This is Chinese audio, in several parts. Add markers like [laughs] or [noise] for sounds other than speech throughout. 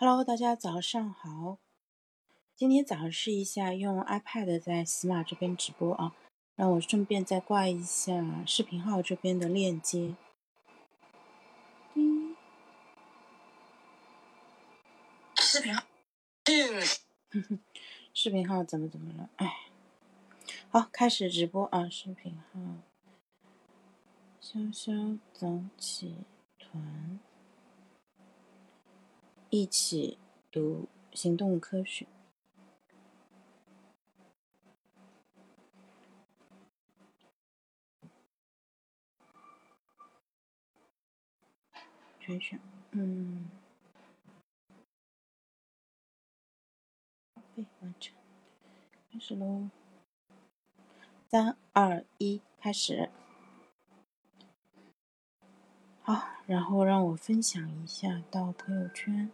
Hello，大家早上好。今天早上试一下用 iPad 在喜马这边直播啊，让我顺便再挂一下视频号这边的链接。视频号，嗯 [laughs] 视频号怎么怎么了？哎，好，开始直播啊！视频号，潇潇早起团，一起读行动科学。全选，嗯。完成，开始喽！三二一，开始。好，然后让我分享一下到朋友圈。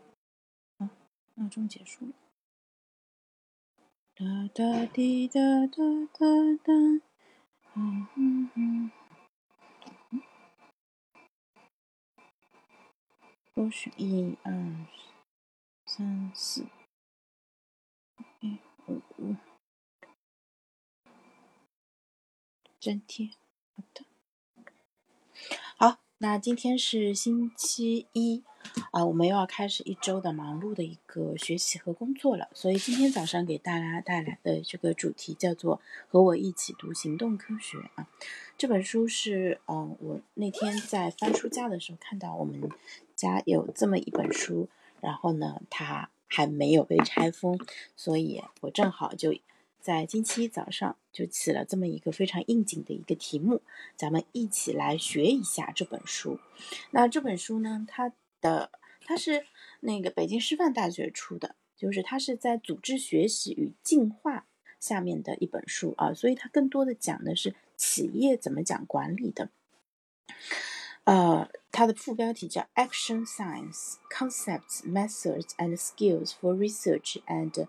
啊，闹钟结束了。哒哒滴哒哒哒哒，嗯嗯嗯。都是一二三四。五五，粘贴，好的。那今天是星期一啊，我们又要开始一周的忙碌的一个学习和工作了。所以今天早上给大家带来的这个主题叫做“和我一起读行动科学”啊。这本书是，嗯，我那天在翻书架的时候看到我们家有这么一本书，然后呢，它。还没有被拆封，所以我正好就在星期一早上就起了这么一个非常应景的一个题目，咱们一起来学一下这本书。那这本书呢，它的它是那个北京师范大学出的，就是它是在组织学习与进化下面的一本书啊，所以它更多的讲的是企业怎么讲管理的。呃，它的副标题叫 Action Science Concepts, Methods and Skills for Research and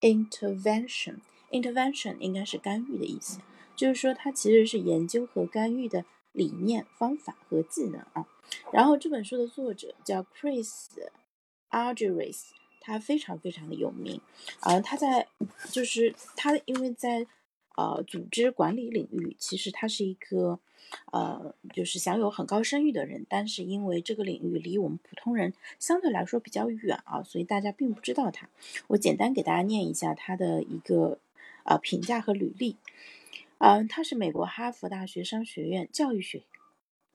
Intervention。Intervention 应该是干预的意思，就是说它其实是研究和干预的理念、方法和技能啊。然后这本书的作者叫 Chris Argyris，他非常非常的有名啊。他在就是他因为在呃组织管理领域，其实他是一个。呃，就是享有很高声誉的人，但是因为这个领域离我们普通人相对来说比较远啊，所以大家并不知道他。我简单给大家念一下他的一个呃评价和履历。嗯，他是美国哈佛大学商学院教育学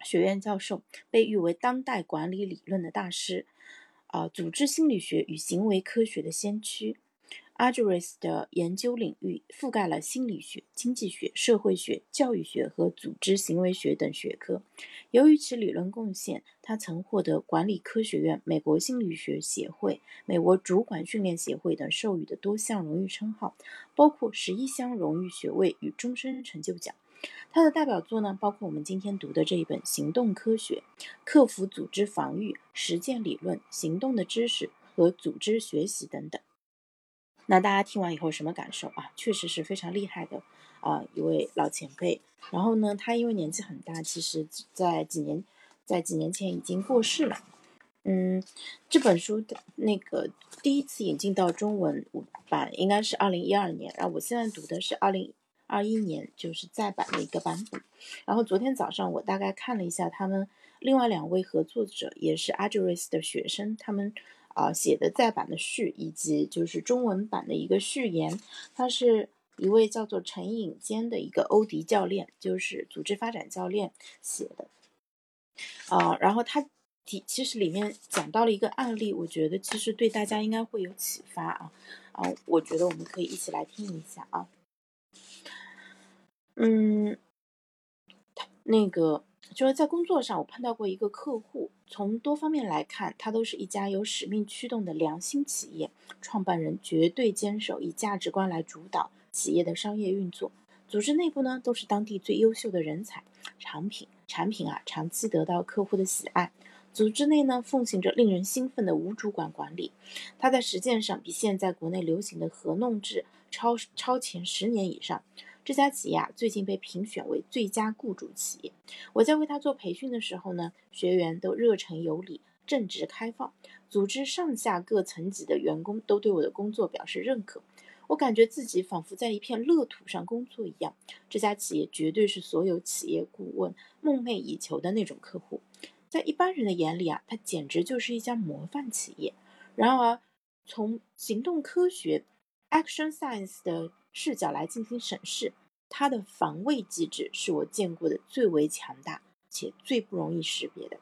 学院教授，被誉为当代管理理论的大师，啊，组织心理学与行为科学的先驱。A g e r i s 的研究领域覆盖了心理学、经济学、社会学、教育学和组织行为学等学科。由于其理论贡献，他曾获得管理科学院、美国心理学协会、美国主管训练协会等授予的多项荣誉称号，包括十一项荣誉学位与终身成就奖。他的代表作呢，包括我们今天读的这一本《行动科学：克服组织防御、实践理论、行动的知识和组织学习》等等。那大家听完以后什么感受啊？确实是非常厉害的啊，一位老前辈。然后呢，他因为年纪很大，其实在几年在几年前已经过世了。嗯，这本书的那个第一次引进到中文版应该是二零一二年，然后我现在读的是二零二一年，就是再版的一个版本。然后昨天早上我大概看了一下他们另外两位合作者，也是阿吉瑞斯的学生，他们。啊，写的再版的序，以及就是中文版的一个序言，他是一位叫做陈颖坚的一个欧迪教练，就是组织发展教练写的。啊，然后他其其实里面讲到了一个案例，我觉得其实对大家应该会有启发啊啊，我觉得我们可以一起来听一下啊。嗯，那个。就是在工作上，我碰到过一个客户，从多方面来看，它都是一家有使命驱动的良心企业，创办人绝对坚守以价值观来主导企业的商业运作，组织内部呢都是当地最优秀的人才，产品产品啊长期得到客户的喜爱，组织内呢奉行着令人兴奋的无主管管理，它在实践上比现在国内流行的合弄制超超前十年以上。这家企业啊，最近被评选为最佳雇主企业。我在为他做培训的时候呢，学员都热忱有礼，正直开放，组织上下各层级的员工都对我的工作表示认可。我感觉自己仿佛在一片乐土上工作一样。这家企业绝对是所有企业顾问梦寐以求的那种客户。在一般人的眼里啊，它简直就是一家模范企业。然而，从行动科学 （action science） 的视角来进行审视，它的防卫机制是我见过的最为强大且最不容易识别的。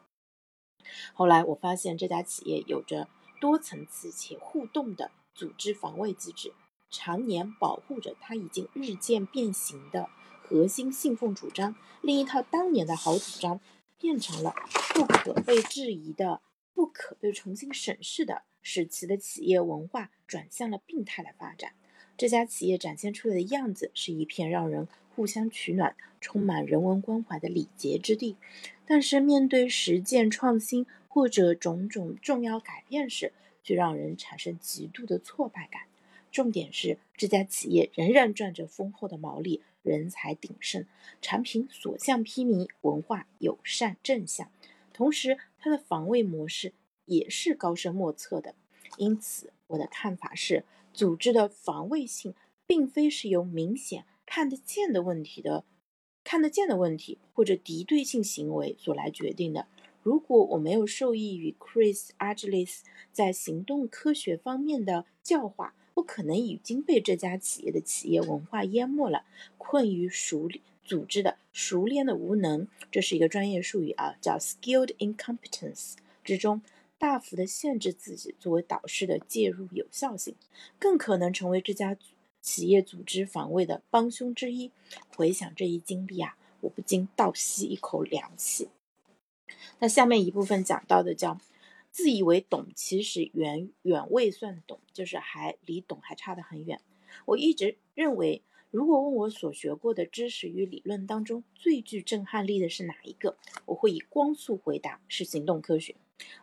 后来我发现，这家企业有着多层次且互动的组织防卫机制。常年保护着它已经日渐变形的核心信奉主张，另一套当年的好主张变成了不可被质疑的、不可被重新审视的，使其的企业文化转向了病态的发展。这家企业展现出来的样子是一片让人互相取暖、充满人文关怀的礼节之地，但是面对实践创新或者种种重要改变时，却让人产生极度的挫败感。重点是，这家企业仍然赚着丰厚的毛利，人才鼎盛，产品所向披靡，文化友善正向。同时，它的防卫模式也是高深莫测的。因此，我的看法是，组织的防卫性并非是由明显看得见的问题的、看得见的问题或者敌对性行为所来决定的。如果我没有受益于 Chris Argelis 在行动科学方面的教化，我可能已经被这家企业的企业文化淹没了，困于熟组织的熟练的无能，这是一个专业术语啊，叫 skilled incompetence 之中，大幅的限制自己作为导师的介入有效性，更可能成为这家企业组织防卫的帮凶之一。回想这一经历啊，我不禁倒吸一口凉气。那下面一部分讲到的叫。自以为懂，其实远远未算懂，就是还离懂还差得很远。我一直认为，如果问我所学过的知识与理论当中最具震撼力的是哪一个，我会以光速回答是行动科学。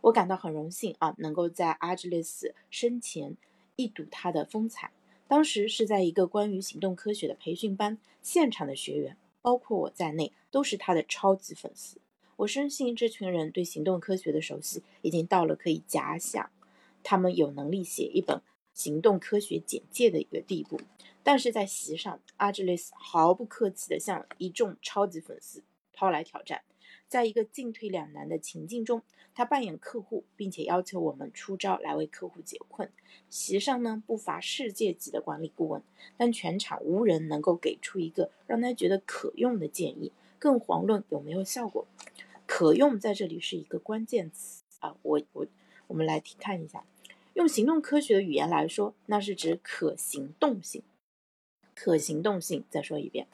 我感到很荣幸啊，能够在阿吉里斯生前一睹他的风采。当时是在一个关于行动科学的培训班，现场的学员，包括我在内，都是他的超级粉丝。我深信这群人对行动科学的熟悉已经到了可以假想他们有能力写一本行动科学简介的一个地步。但是在席上，阿吉利斯毫不客气地向一众超级粉丝抛来挑战。在一个进退两难的情境中，他扮演客户，并且要求我们出招来为客户解困。席上呢不乏世界级的管理顾问，但全场无人能够给出一个让他觉得可用的建议，更遑论有没有效果。可用在这里是一个关键词啊，我我我们来看一下，用行动科学的语言来说，那是指可行动性，可行动性。再说一遍，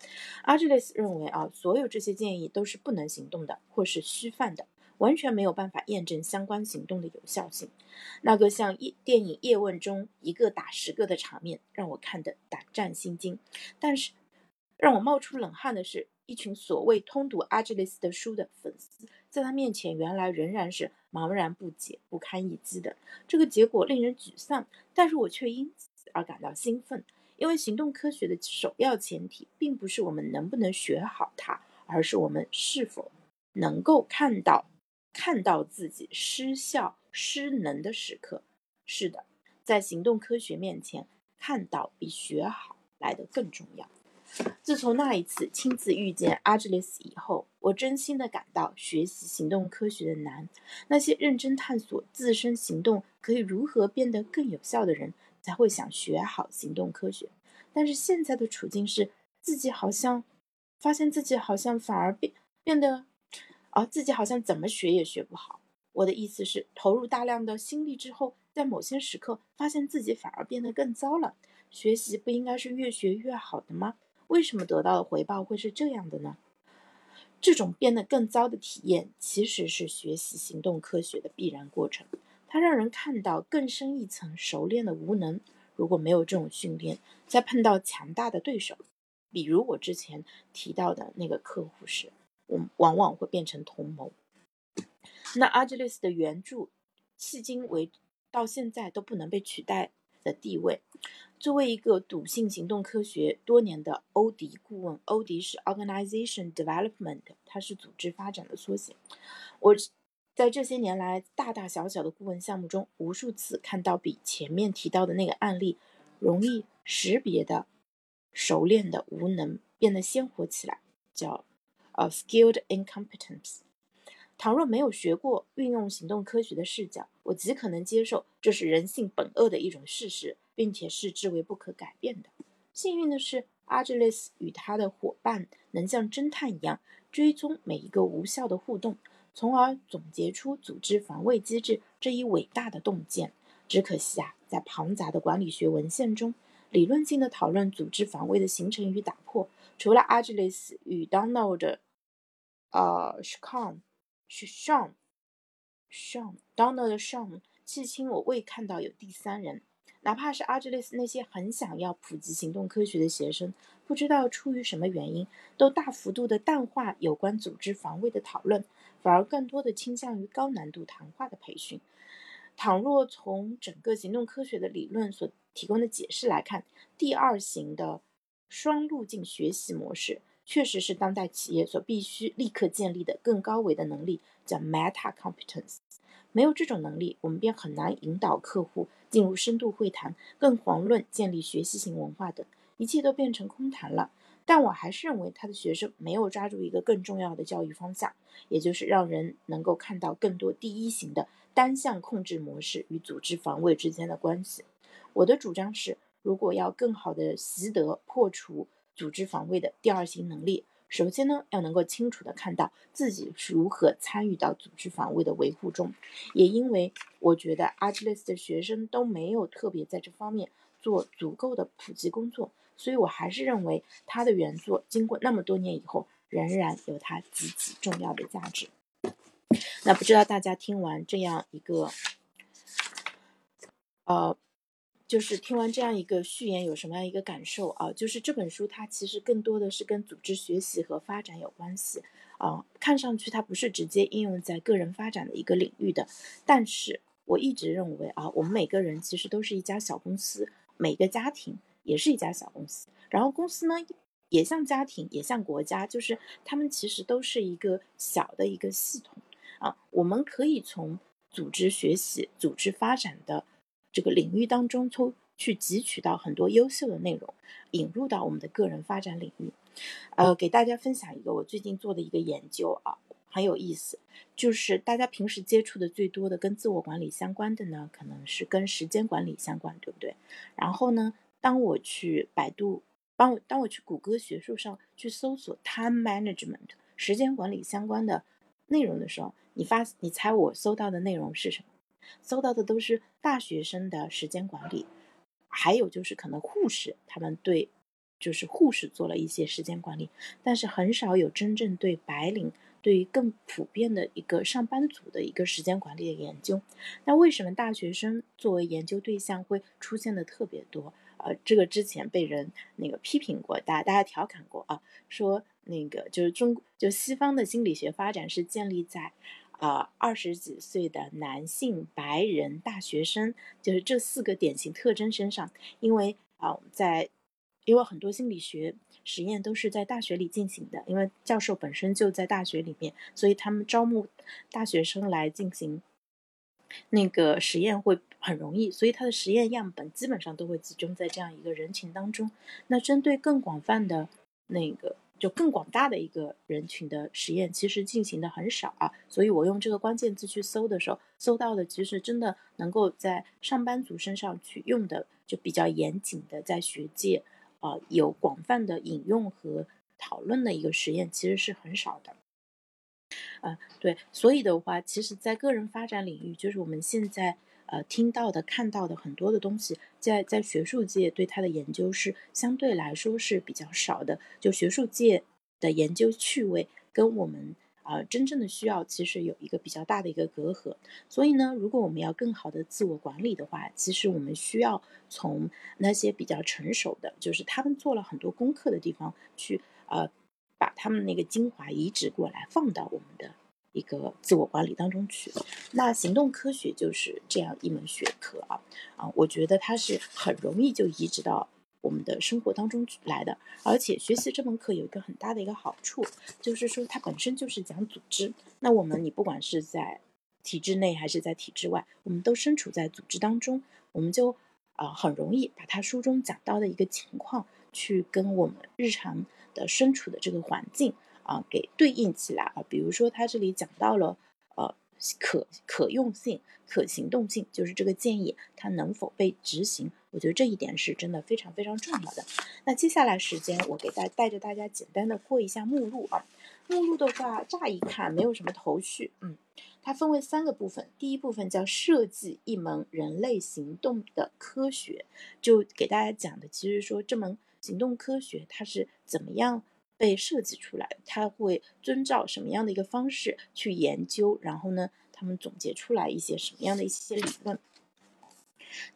阿吉利斯认为啊，所有这些建议都是不能行动的，或是虚泛的，完全没有办法验证相关行动的有效性。那个像叶电影《叶问》中一个打十个的场面，让我看得胆战心惊。但是让我冒出冷汗的是。一群所谓通读阿基里斯的书的粉丝，在他面前原来仍然是茫然不解、不堪一击的。这个结果令人沮丧，但是我却因此而感到兴奋，因为行动科学的首要前提，并不是我们能不能学好它，而是我们是否能够看到看到自己失效、失能的时刻。是的，在行动科学面前，看到比学好来得更重要。自从那一次亲自遇见阿吉利斯以后，我真心的感到学习行动科学的难。那些认真探索自身行动可以如何变得更有效的人，才会想学好行动科学。但是现在的处境是，自己好像发现自己好像反而变变得，啊，自己好像怎么学也学不好。我的意思是，投入大量的心力之后，在某些时刻发现自己反而变得更糟了。学习不应该是越学越好的吗？为什么得到的回报会是这样的呢？这种变得更糟的体验，其实是学习行动科学的必然过程。它让人看到更深一层熟练的无能。如果没有这种训练，在碰到强大的对手，比如我之前提到的那个客户时，我往往会变成同谋。那阿基里斯的原著，迄今为到现在都不能被取代的地位。作为一个笃信行动科学多年的欧迪顾问，欧迪是 Organization Development，它是组织发展的缩写。我在这些年来大大小小的顾问项目中，无数次看到比前面提到的那个案例容易识别的、熟练的无能变得鲜活起来，叫呃 skilled incompetence。倘若没有学过运用行动科学的视角，我极可能接受这是人性本恶的一种事实，并且视之为不可改变的。幸运的是，阿吉雷斯与他的伙伴能像侦探一样追踪每一个无效的互动，从而总结出组织防卫机制这一伟大的洞见。只可惜啊，在庞杂的管理学文献中，理论性的讨论组织防卫的形成与打破，除了阿吉雷斯与 Donald，呃 s h a n 是 Sean，Sean，Donald Sean，迄今我未看到有第三人。哪怕是阿吉里斯那些很想要普及行动科学的学生，不知道出于什么原因，都大幅度的淡化有关组织防卫的讨论，反而更多的倾向于高难度谈话的培训。倘若从整个行动科学的理论所提供的解释来看，第二型的双路径学习模式。确实是当代企业所必须立刻建立的更高维的能力，叫 meta competence。没有这种能力，我们便很难引导客户进入深度会谈，更遑论建立学习型文化等，一切都变成空谈了。但我还是认为他的学生没有抓住一个更重要的教育方向，也就是让人能够看到更多第一型的单向控制模式与组织防卫之间的关系。我的主张是，如果要更好的习得破除。组织防卫的第二型能力，首先呢，要能够清楚的看到自己是如何参与到组织防卫的维护中。也因为我觉得阿基雷斯的学生都没有特别在这方面做足够的普及工作，所以我还是认为他的原作经过那么多年以后，仍然有它极其重要的价值。那不知道大家听完这样一个，呃。就是听完这样一个序言，有什么样一个感受啊？就是这本书它其实更多的是跟组织学习和发展有关系啊。看上去它不是直接应用在个人发展的一个领域的，但是我一直认为啊，我们每个人其实都是一家小公司，每个家庭也是一家小公司，然后公司呢也像家庭，也像国家，就是他们其实都是一个小的一个系统啊。我们可以从组织学习、组织发展的。这个领域当中，从去汲取到很多优秀的内容，引入到我们的个人发展领域。呃，给大家分享一个我最近做的一个研究啊，很有意思。就是大家平时接触的最多的跟自我管理相关的呢，可能是跟时间管理相关，对不对？然后呢，当我去百度，帮我当我去谷歌学术上去搜索 time management 时间管理相关的内容的时候，你发，你猜我搜到的内容是什么？搜到的都是大学生的时间管理，还有就是可能护士他们对，就是护士做了一些时间管理，但是很少有真正对白领，对于更普遍的一个上班族的一个时间管理的研究。那为什么大学生作为研究对象会出现的特别多？呃，这个之前被人那个批评过，大大家调侃过啊，说那个就是中就西方的心理学发展是建立在。啊，二十几岁的男性白人大学生，就是这四个典型特征身上，因为啊，在因为很多心理学实验都是在大学里进行的，因为教授本身就在大学里面，所以他们招募大学生来进行那个实验会很容易，所以他的实验样本基本上都会集中在这样一个人群当中。那针对更广泛的那个。就更广大的一个人群的实验，其实进行的很少啊，所以我用这个关键字去搜的时候，搜到的其实真的能够在上班族身上去用的，就比较严谨的，在学界啊有广泛的引用和讨论的一个实验，其实是很少的。嗯，对，所以的话，其实在个人发展领域，就是我们现在。呃，听到的、看到的很多的东西，在在学术界对它的研究是相对来说是比较少的。就学术界的研究趣味跟我们啊真正的需要其实有一个比较大的一个隔阂。所以呢，如果我们要更好的自我管理的话，其实我们需要从那些比较成熟的，就是他们做了很多功课的地方去呃，把他们那个精华移植过来，放到我们的。一个自我管理当中去，那行动科学就是这样一门学科啊啊，我觉得它是很容易就移植到我们的生活当中来的，而且学习这门课有一个很大的一个好处，就是说它本身就是讲组织。那我们你不管是在体制内还是在体制外，我们都身处在组织当中，我们就啊很容易把它书中讲到的一个情况去跟我们日常的身处的这个环境啊给对应起来啊。比如说他这里讲到了呃可可用性、可行动性，就是这个建议它能否被执行，我觉得这一点是真的非常非常重要的。那接下来时间我给大带着大家简单的过一下目录啊。目录的话，乍一看没有什么头绪，嗯，它分为三个部分。第一部分叫设计一门人类行动的科学，就给大家讲的，其实说这门行动科学它是怎么样被设计出来，它会遵照什么样的一个方式去研究，然后呢，他们总结出来一些什么样的一些理论。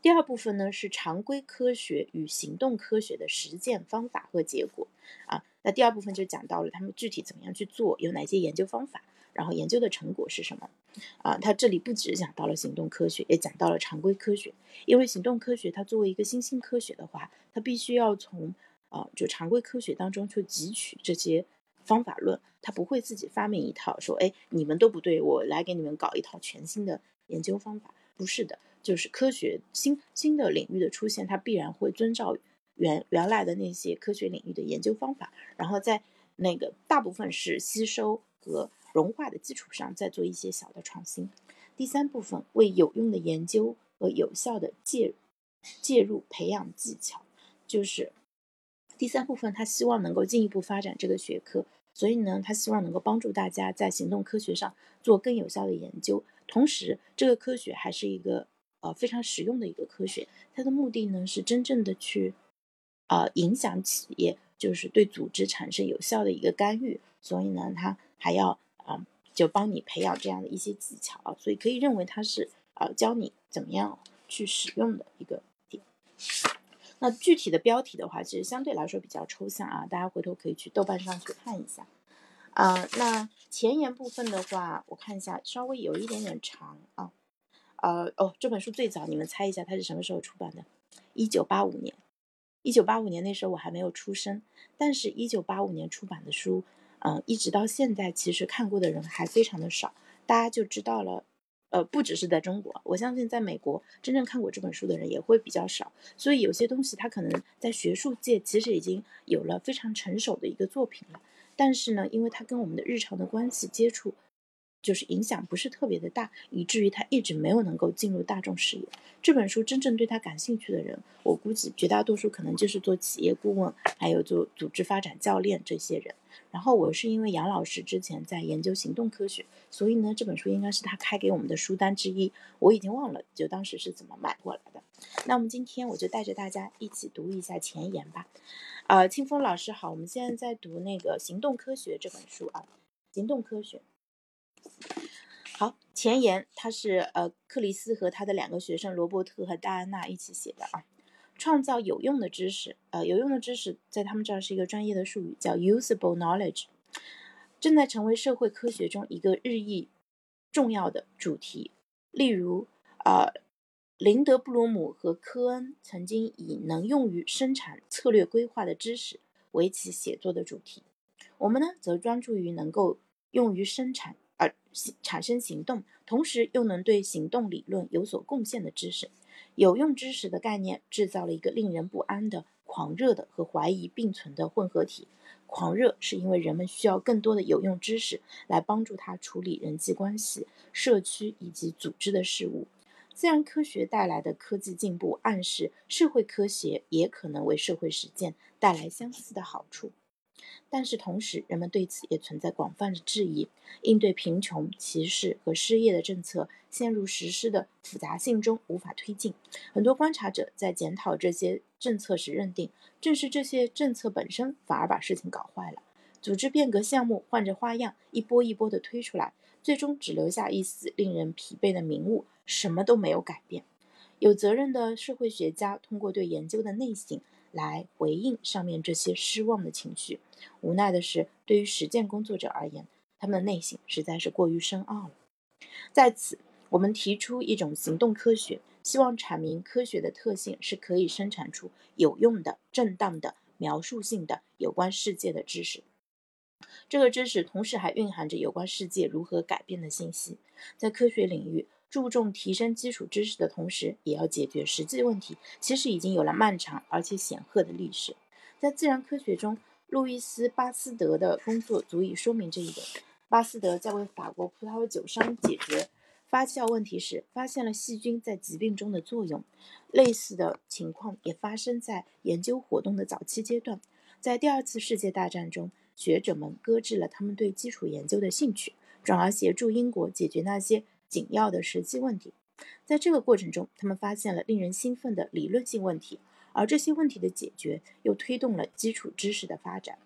第二部分呢是常规科学与行动科学的实践方法和结果啊。那第二部分就讲到了他们具体怎么样去做，有哪些研究方法，然后研究的成果是什么啊？他这里不只讲到了行动科学，也讲到了常规科学。因为行动科学它作为一个新兴科学的话，它必须要从啊就常规科学当中去汲取这些方法论，他不会自己发明一套说，哎，你们都不对，我来给你们搞一套全新的研究方法。不是的。就是科学新新的领域的出现，它必然会遵照原原来的那些科学领域的研究方法，然后在那个大部分是吸收和融化的基础上，再做一些小的创新。第三部分为有用的研究和有效的介介入培养技巧，就是第三部分，他希望能够进一步发展这个学科，所以呢，他希望能够帮助大家在行动科学上做更有效的研究，同时这个科学还是一个。呃，非常实用的一个科学，它的目的呢是真正的去，啊，影响企业，就是对组织产生有效的一个干预。所以呢，它还要啊，就帮你培养这样的一些技巧啊。所以可以认为它是啊，教你怎么样去使用的一个点。那具体的标题的话，其实相对来说比较抽象啊，大家回头可以去豆瓣上去看一下。啊，那前言部分的话，我看一下，稍微有一点点长啊。呃哦，这本书最早，你们猜一下它是什么时候出版的？一九八五年。一九八五年那时候我还没有出生，但是，一九八五年出版的书，嗯，一直到现在，其实看过的人还非常的少。大家就知道了，呃，不只是在中国，我相信在美国，真正看过这本书的人也会比较少。所以有些东西它可能在学术界其实已经有了非常成熟的一个作品了，但是呢，因为它跟我们的日常的关系接触。就是影响不是特别的大，以至于他一直没有能够进入大众视野。这本书真正对他感兴趣的人，我估计绝大多数可能就是做企业顾问，还有做组织发展教练这些人。然后我是因为杨老师之前在研究行动科学，所以呢这本书应该是他开给我们的书单之一。我已经忘了就当时是怎么买过来的。那我们今天我就带着大家一起读一下前言吧。呃，清风老师好，我们现在在读那个行动科学这本书啊，行动科学。好，前言，他是呃克里斯和他的两个学生罗伯特和戴安娜一起写的啊。创造有用的知识，呃，有用的知识在他们这儿是一个专业的术语，叫 usable knowledge，正在成为社会科学中一个日益重要的主题。例如，呃，林德布鲁姆和科恩曾经以能用于生产策略规划的知识为其写作的主题。我们呢，则专注于能够用于生产。而产生行动，同时又能对行动理论有所贡献的知识，有用知识的概念制造了一个令人不安的狂热的和怀疑并存的混合体。狂热是因为人们需要更多的有用知识来帮助他处理人际关系、社区以及组织的事物。自然科学带来的科技进步暗示社会科学也可能为社会实践带来相似的好处。但是同时，人们对此也存在广泛的质疑。应对贫穷、歧视和失业的政策陷入实施的复杂性中，无法推进。很多观察者在检讨这些政策时认定，正是这些政策本身反而把事情搞坏了。组织变革项目换着花样，一波一波地推出来，最终只留下一丝令人疲惫的名物，什么都没有改变。有责任的社会学家通过对研究的内省。来回应上面这些失望的情绪。无奈的是，对于实践工作者而言，他们的内心实在是过于深奥了。在此，我们提出一种行动科学，希望阐明科学的特性是可以生产出有用的、正当的、描述性的有关世界的知识。这个知识同时还蕴含着有关世界如何改变的信息。在科学领域，注重提升基础知识的同时，也要解决实际问题，其实已经有了漫长而且显赫的历史。在自然科学中，路易斯·巴斯德的工作足以说明这一点。巴斯德在为法国葡萄酒商解决发酵问题时，发现了细菌在疾病中的作用。类似的情况也发生在研究活动的早期阶段。在第二次世界大战中，学者们搁置了他们对基础研究的兴趣，转而协助英国解决那些紧要的实际问题。在这个过程中，他们发现了令人兴奋的理论性问题，而这些问题的解决又推动了基础知识的发展。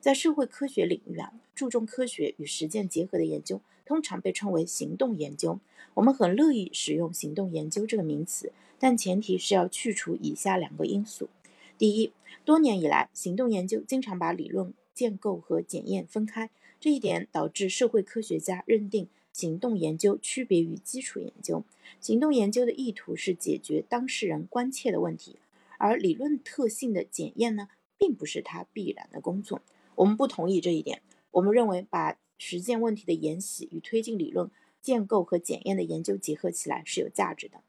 在社会科学领域啊，注重科学与实践结合的研究，通常被称为行动研究。我们很乐意使用“行动研究”这个名词，但前提是要去除以下两个因素：第一，多年以来，行动研究经常把理论建构和检验分开，这一点导致社会科学家认定行动研究区别于基础研究。行动研究的意图是解决当事人关切的问题，而理论特性的检验呢，并不是它必然的工作。我们不同意这一点。我们认为，把实践问题的研习与推进理论建构和检验的研究结合起来是有价值的。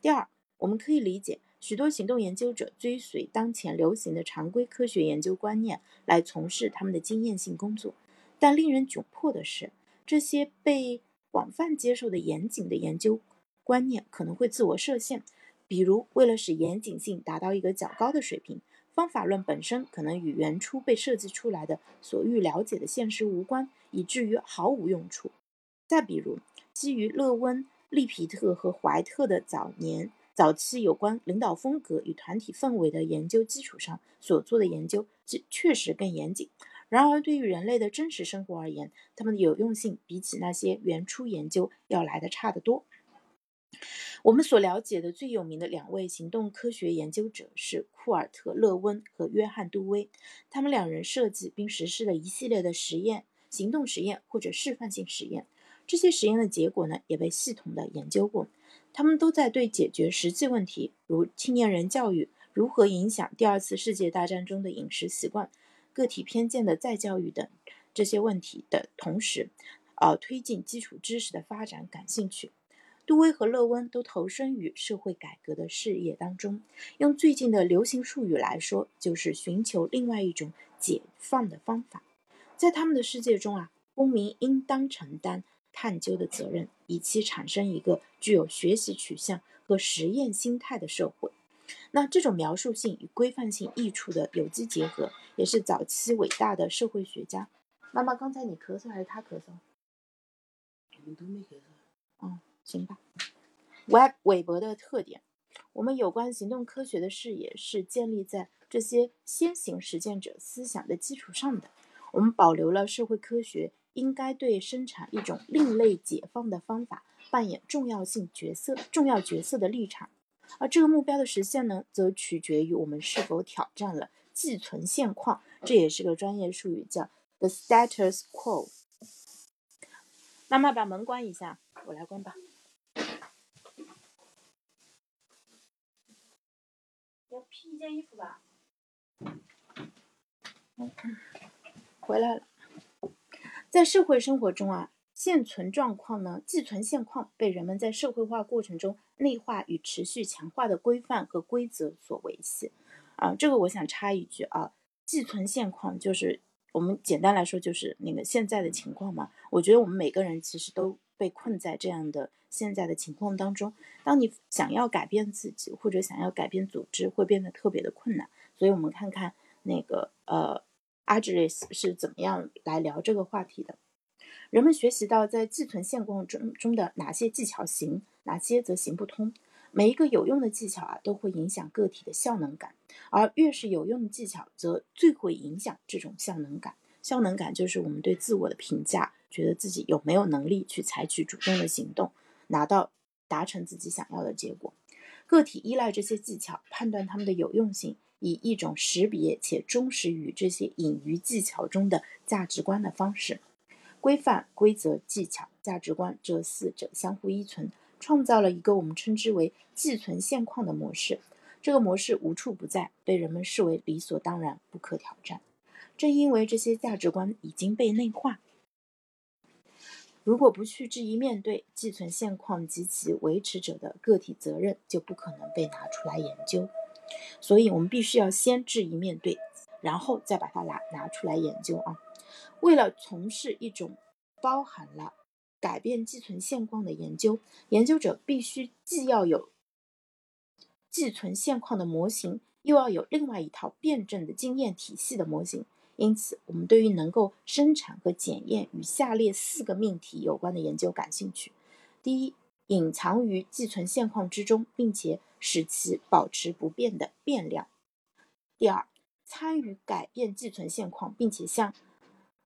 第二，我们可以理解，许多行动研究者追随当前流行的常规科学研究观念来从事他们的经验性工作。但令人窘迫的是，这些被广泛接受的严谨的研究观念可能会自我设限。比如，为了使严谨性达到一个较高的水平。方法论本身可能与原初被设计出来的所欲了解的现实无关，以至于毫无用处。再比如，基于勒温、利皮特和怀特的早年、早期有关领导风格与团体氛围的研究基础上所做的研究，确实更严谨。然而，对于人类的真实生活而言，它们的有用性比起那些原初研究要来的差得多。我们所了解的最有名的两位行动科学研究者是库尔特·勒温和约翰·杜威。他们两人设计并实施了一系列的实验、行动实验或者示范性实验。这些实验的结果呢，也被系统的研究过。他们都在对解决实际问题，如青年人教育如何影响第二次世界大战中的饮食习惯、个体偏见的再教育等这些问题的同时，呃，推进基础知识的发展感兴趣。杜威和乐温都投身于社会改革的事业当中。用最近的流行术语来说，就是寻求另外一种解放的方法。在他们的世界中啊，公民应当承担探究的责任，以期产生一个具有学习取向和实验心态的社会。那这种描述性与规范性益处的有机结合，也是早期伟大的社会学家。妈妈，刚才你咳嗽还是他咳嗽？我们都没咳嗽。嗯。行吧，Web 韦伯的特点，我们有关行动科学的视野是建立在这些先行实践者思想的基础上的。我们保留了社会科学应该对生产一种另类解放的方法扮演重要性角色、重要角色的立场。而这个目标的实现呢，则取决于我们是否挑战了寄存现况，这也是个专业术语，叫 the status quo。妈妈把门关一下，我来关吧。要披一件衣服吧。回来了。在社会生活中啊，现存状况呢，寄存现况被人们在社会化过程中内化与持续强化的规范和规则所维系。啊，这个我想插一句啊，寄存现况就是我们简单来说就是那个现在的情况嘛。我觉得我们每个人其实都被困在这样的。现在的情况当中，当你想要改变自己或者想要改变组织，会变得特别的困难。所以，我们看看那个呃，阿吉雷斯是怎么样来聊这个话题的。人们学习到在寄存现况中中的哪些技巧行，哪些则行不通。每一个有用的技巧啊，都会影响个体的效能感，而越是有用的技巧，则最会影响这种效能感。效能感就是我们对自我的评价，觉得自己有没有能力去采取主动的行动。拿到达成自己想要的结果，个体依赖这些技巧判断它们的有用性，以一种识别且忠实于这些隐于技巧中的价值观的方式。规范、规则、技巧、价值观这四者相互依存，创造了一个我们称之为寄存现况的模式。这个模式无处不在，被人们视为理所当然、不可挑战。正因为这些价值观已经被内化，如果不去质疑面对寄存现况及其维持者的个体责任，就不可能被拿出来研究。所以，我们必须要先质疑面对，然后再把它拿拿出来研究啊。为了从事一种包含了改变寄存现况的研究，研究者必须既要有寄存现况的模型，又要有另外一套辩证的经验体系的模型。因此，我们对于能够生产和检验与下列四个命题有关的研究感兴趣：第一，隐藏于寄存现况之中，并且使其保持不变的变量；第二，参与改变寄存现况，并且向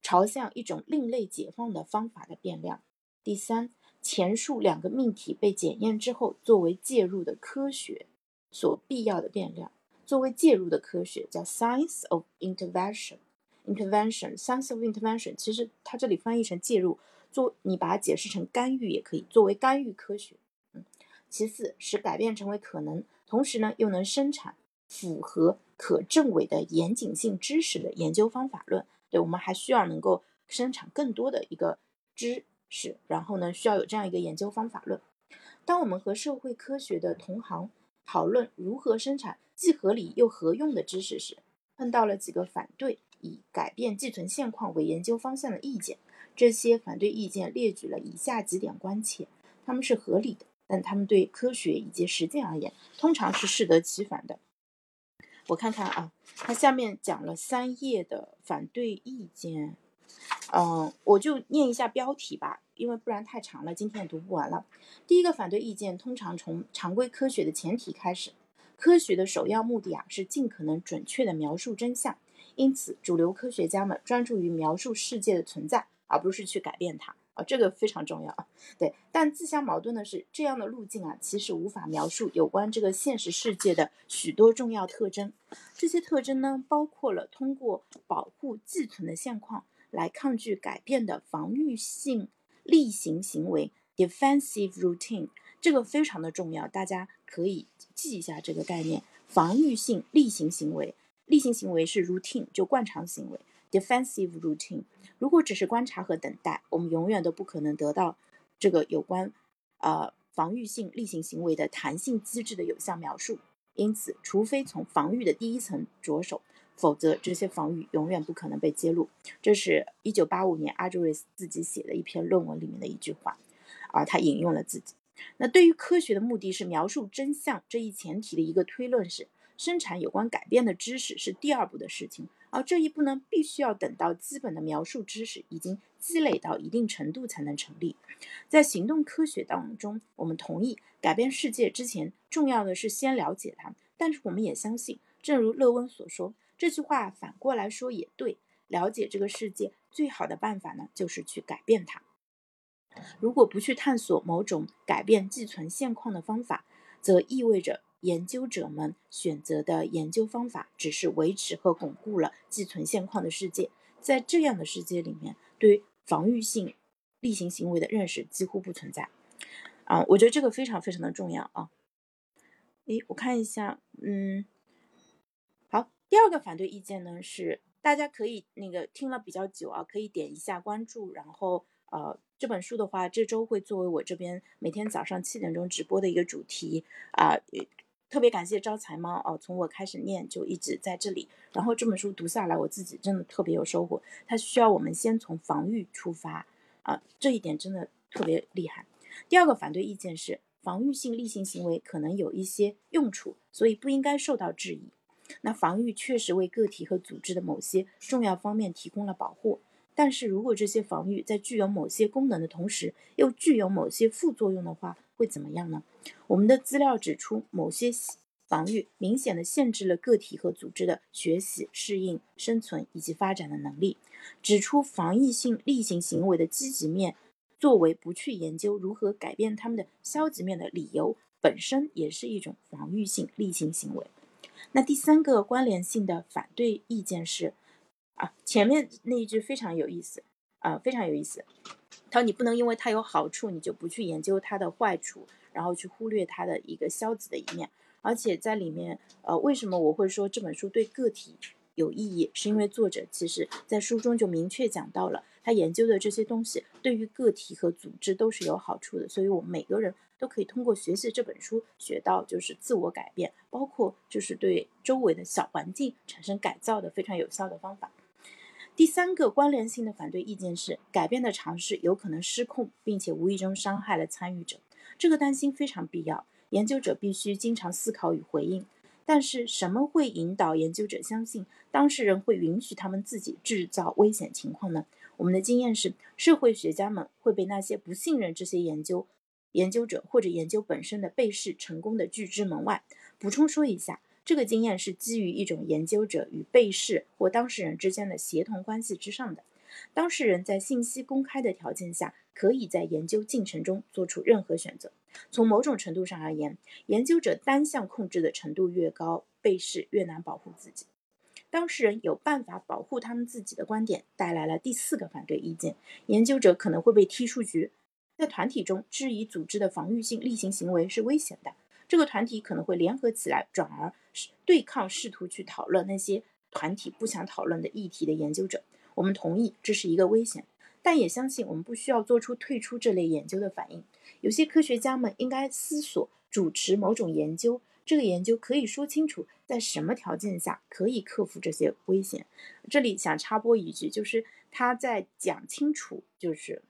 朝向一种另类解放的方法的变量；第三，前述两个命题被检验之后，作为介入的科学所必要的变量。作为介入的科学叫 science of intervention。intervention，science of intervention，其实它这里翻译成介入，做你把它解释成干预也可以，作为干预科学。嗯，其次，使改变成为可能，同时呢又能生产符合可证伪的严谨性知识的研究方法论。对我们还需要能够生产更多的一个知识，然后呢需要有这样一个研究方法论。当我们和社会科学的同行讨论如何生产既合理又合用的知识时，碰到了几个反对。以改变寄存现况为研究方向的意见，这些反对意见列举了以下几点关切，他们是合理的，但他们对科学以及实践而言，通常是适得其反的。我看看啊，他下面讲了三页的反对意见，嗯，我就念一下标题吧，因为不然太长了，今天也读不完了。第一个反对意见通常从常规科学的前提开始，科学的首要目的啊是尽可能准确的描述真相。因此，主流科学家们专注于描述世界的存在，而不是去改变它啊，这个非常重要啊。对，但自相矛盾的是，这样的路径啊，其实无法描述有关这个现实世界的许多重要特征。这些特征呢，包括了通过保护寄存的现况来抗拒改变的防御性例行行为 （defensive routine）。这个非常的重要，大家可以记一下这个概念：防御性例行行为。例行行为是 routine，就惯常行为；defensive routine，如果只是观察和等待，我们永远都不可能得到这个有关呃防御性例行行为的弹性机制的有效描述。因此，除非从防御的第一层着手，否则这些防御永远不可能被揭露。这是一九八五年阿朱瑞斯自己写的一篇论文里面的一句话，而他引用了自己。那对于科学的目的是描述真相这一前提的一个推论是。生产有关改变的知识是第二步的事情，而这一步呢，必须要等到基本的描述知识已经积累到一定程度才能成立。在行动科学当中，我们同意改变世界之前，重要的是先了解它。但是我们也相信，正如勒温所说，这句话反过来说也对：了解这个世界最好的办法呢，就是去改变它。如果不去探索某种改变寄存现况的方法，则意味着。研究者们选择的研究方法只是维持和巩固了寄存现况的世界，在这样的世界里面，对防御性例行行为的认识几乎不存在。啊，我觉得这个非常非常的重要啊。诶，我看一下，嗯，好，第二个反对意见呢是，大家可以那个听了比较久啊，可以点一下关注，然后呃。这本书的话，这周会作为我这边每天早上七点钟直播的一个主题啊。特别感谢招财猫哦，从我开始念就一直在这里。然后这本书读下来，我自己真的特别有收获。它需要我们先从防御出发啊，这一点真的特别厉害。第二个反对意见是，防御性例行行为可能有一些用处，所以不应该受到质疑。那防御确实为个体和组织的某些重要方面提供了保护。但是如果这些防御在具有某些功能的同时，又具有某些副作用的话，会怎么样呢？我们的资料指出，某些防御明显的限制了个体和组织的学习、适应、生存以及发展的能力。指出防御性例行行为的积极面，作为不去研究如何改变他们的消极面的理由，本身也是一种防御性例行行为。那第三个关联性的反对意见是。啊，前面那一句非常有意思，啊，非常有意思。他说你不能因为它有好处，你就不去研究它的坏处，然后去忽略它的一个消极的一面。而且在里面，呃，为什么我会说这本书对个体有意义，是因为作者其实在书中就明确讲到了，他研究的这些东西对于个体和组织都是有好处的，所以我们每个人都可以通过学习这本书学到就是自我改变，包括就是对周围的小环境产生改造的非常有效的方法。第三个关联性的反对意见是，改变的尝试有可能失控，并且无意中伤害了参与者。这个担心非常必要，研究者必须经常思考与回应。但是，什么会引导研究者相信当事人会允许他们自己制造危险情况呢？我们的经验是，社会学家们会被那些不信任这些研究研究者或者研究本身的被试成功的拒之门外。补充说一下，这个经验是基于一种研究者与被试或当事人之间的协同关系之上的。当事人在信息公开的条件下，可以在研究进程中做出任何选择。从某种程度上而言，研究者单向控制的程度越高，被试越难保护自己。当事人有办法保护他们自己的观点，带来了第四个反对意见：研究者可能会被踢出局。在团体中，质疑组织的防御性例行行为是危险的。这个团体可能会联合起来，转而对抗试图去讨论那些团体不想讨论的议题的研究者。我们同意这是一个危险，但也相信我们不需要做出退出这类研究的反应。有些科学家们应该思索主持某种研究，这个研究可以说清楚在什么条件下可以克服这些危险。这里想插播一句，就是他在讲清楚，就是。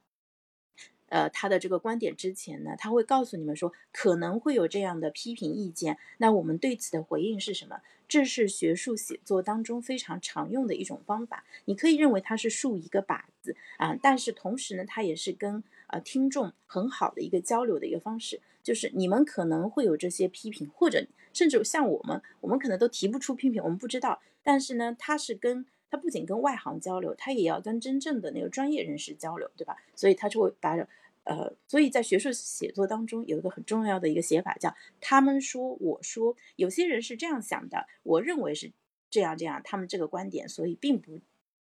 呃，他的这个观点之前呢，他会告诉你们说可能会有这样的批评意见。那我们对此的回应是什么？这是学术写作当中非常常用的一种方法。你可以认为它是竖一个靶子啊，但是同时呢，它也是跟呃听众很好的一个交流的一个方式。就是你们可能会有这些批评，或者甚至像我们，我们可能都提不出批评，我们不知道。但是呢，它是跟他不仅跟外行交流，他也要跟真正的那个专业人士交流，对吧？所以他就会把。呃，所以在学术写作当中有一个很重要的一个写法，叫他们说我说，有些人是这样想的，我认为是这样这样，他们这个观点，所以并不，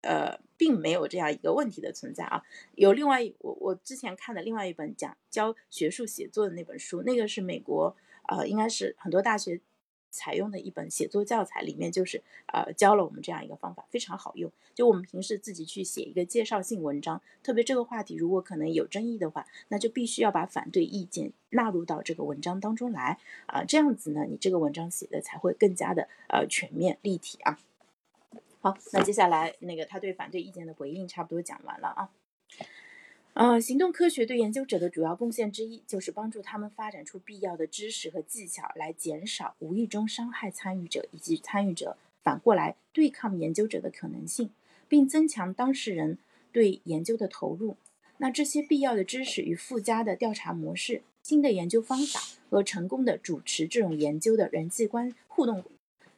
呃，并没有这样一个问题的存在啊。有另外我我之前看的另外一本讲教学术写作的那本书，那个是美国呃，应该是很多大学。采用的一本写作教材里面，就是呃教了我们这样一个方法，非常好用。就我们平时自己去写一个介绍性文章，特别这个话题如果可能有争议的话，那就必须要把反对意见纳入到这个文章当中来啊，这样子呢，你这个文章写的才会更加的呃全面立体啊。好，那接下来那个他对反对意见的回应差不多讲完了啊。呃，行动科学对研究者的主要贡献之一，就是帮助他们发展出必要的知识和技巧，来减少无意中伤害参与者以及参与者反过来对抗研究者的可能性，并增强当事人对研究的投入。那这些必要的知识与附加的调查模式、新的研究方法和成功的主持这种研究的人际关互动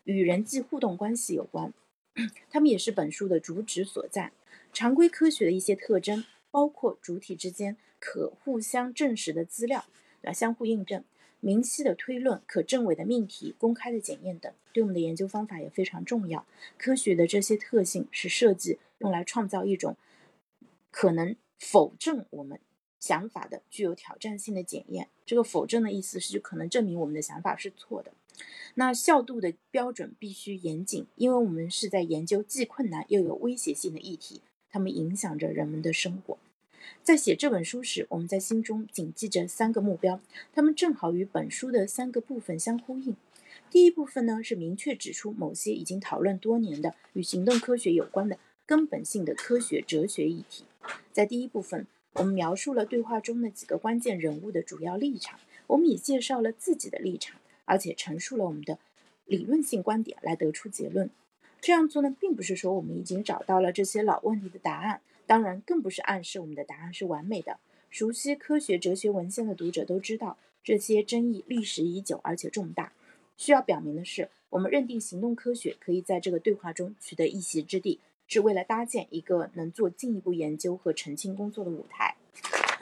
与人际互动关系有关，[clears throat] 他们也是本书的主旨所在。常规科学的一些特征。包括主体之间可互相证实的资料，啊，相互印证、明晰的推论、可证伪的命题、公开的检验等，对我们的研究方法也非常重要。科学的这些特性是设计用来创造一种可能否证我们想法的具有挑战性的检验。这个否证的意思是就可能证明我们的想法是错的。那效度的标准必须严谨，因为我们是在研究既困难又有威胁性的议题。它们影响着人们的生活。在写这本书时，我们在心中谨记着三个目标，它们正好与本书的三个部分相呼应。第一部分呢，是明确指出某些已经讨论多年的与行动科学有关的根本性的科学哲学议题。在第一部分，我们描述了对话中的几个关键人物的主要立场，我们也介绍了自己的立场，而且陈述了我们的理论性观点来得出结论。这样做呢，并不是说我们已经找到了这些老问题的答案，当然更不是暗示我们的答案是完美的。熟悉科学哲学文献的读者都知道，这些争议历史已久而且重大。需要表明的是，我们认定行动科学可以在这个对话中取得一席之地，是为了搭建一个能做进一步研究和澄清工作的舞台。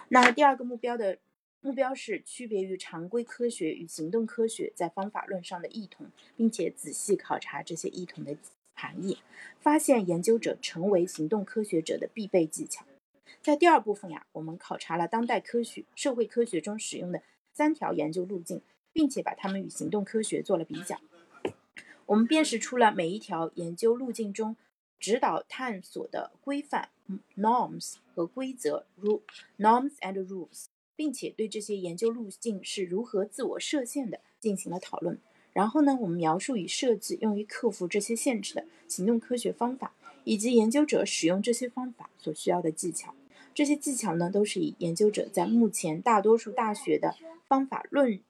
那第二个目标的目标是区别于常规科学与行动科学在方法论上的异同，并且仔细考察这些异同的。含义，发现研究者成为行动科学者的必备技巧。在第二部分呀，我们考察了当代科学、社会科学中使用的三条研究路径，并且把它们与行动科学做了比较。我们辨识出了每一条研究路径中指导探索的规范 （norms） 和规则 （norms and rules），并且对这些研究路径是如何自我设限的进行了讨论。然后呢，我们描述与设计用于克服这些限制的行动科学方法，以及研究者使用这些方法所需要的技巧。这些技巧呢，都是以研究者在目前大多数大学的方法论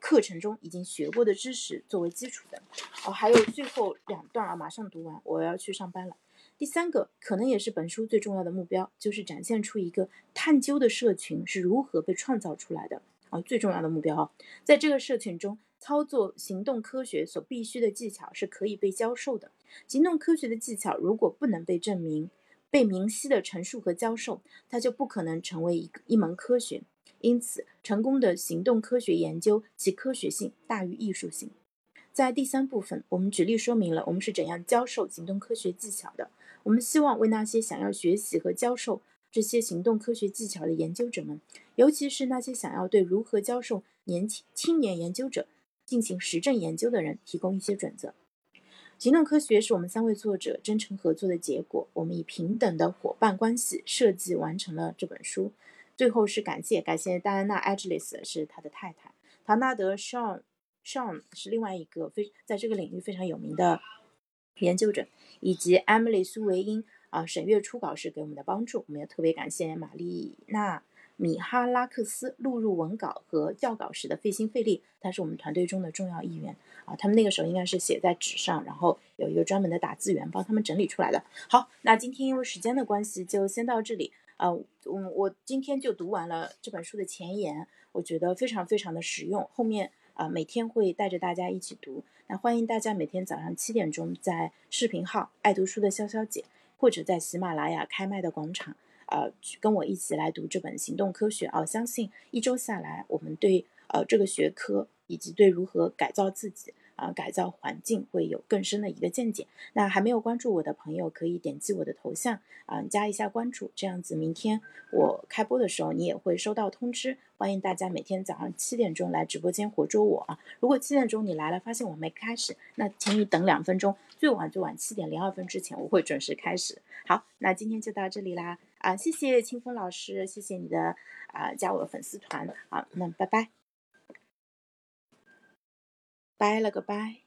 课程中已经学过的知识作为基础的。哦，还有最后两段啊，马上读完，我要去上班了。第三个，可能也是本书最重要的目标，就是展现出一个探究的社群是如何被创造出来的。啊，最重要的目标啊，在这个社群中。操作行动科学所必须的技巧是可以被教授的。行动科学的技巧如果不能被证明、被明晰的陈述和教授，它就不可能成为一一门科学。因此，成功的行动科学研究其科学性大于艺术性。在第三部分，我们举例说明了我们是怎样教授行动科学技巧的。我们希望为那些想要学习和教授这些行动科学技巧的研究者们，尤其是那些想要对如何教授年轻青年研究者。进行实证研究的人提供一些准则。行动科学是我们三位作者真诚合作的结果。我们以平等的伙伴关系设计完成了这本书。最后是感谢感谢戴安娜·艾吉利斯是他的太太，唐纳德· Sean Sean 是另外一个非在这个领域非常有名的研究者，以及 Emily 苏维因啊审阅初稿时给我们的帮助。我们也特别感谢玛丽娜。米哈拉克斯录入文稿和校稿时的费心费力，他是我们团队中的重要一员啊。他们那个时候应该是写在纸上，然后有一个专门的打字员帮他们整理出来的。好，那今天因为时间的关系，就先到这里啊。我我今天就读完了这本书的前言，我觉得非常非常的实用。后面啊，每天会带着大家一起读。那欢迎大家每天早上七点钟在视频号“爱读书的潇潇姐”或者在喜马拉雅开麦的广场。呃，跟我一起来读这本行动科学啊！相信一周下来，我们对呃这个学科以及对如何改造自己啊、改造环境会有更深的一个见解。那还没有关注我的朋友，可以点击我的头像啊，加一下关注，这样子明天我开播的时候你也会收到通知。欢迎大家每天早上七点钟来直播间活捉我啊！如果七点钟你来了，发现我没开始，那请你等两分钟，最晚最晚七点零二分之前，我会准时开始。好，那今天就到这里啦。啊，谢谢清风老师，谢谢你的啊，加我的粉丝团，好，那拜拜，拜了个拜。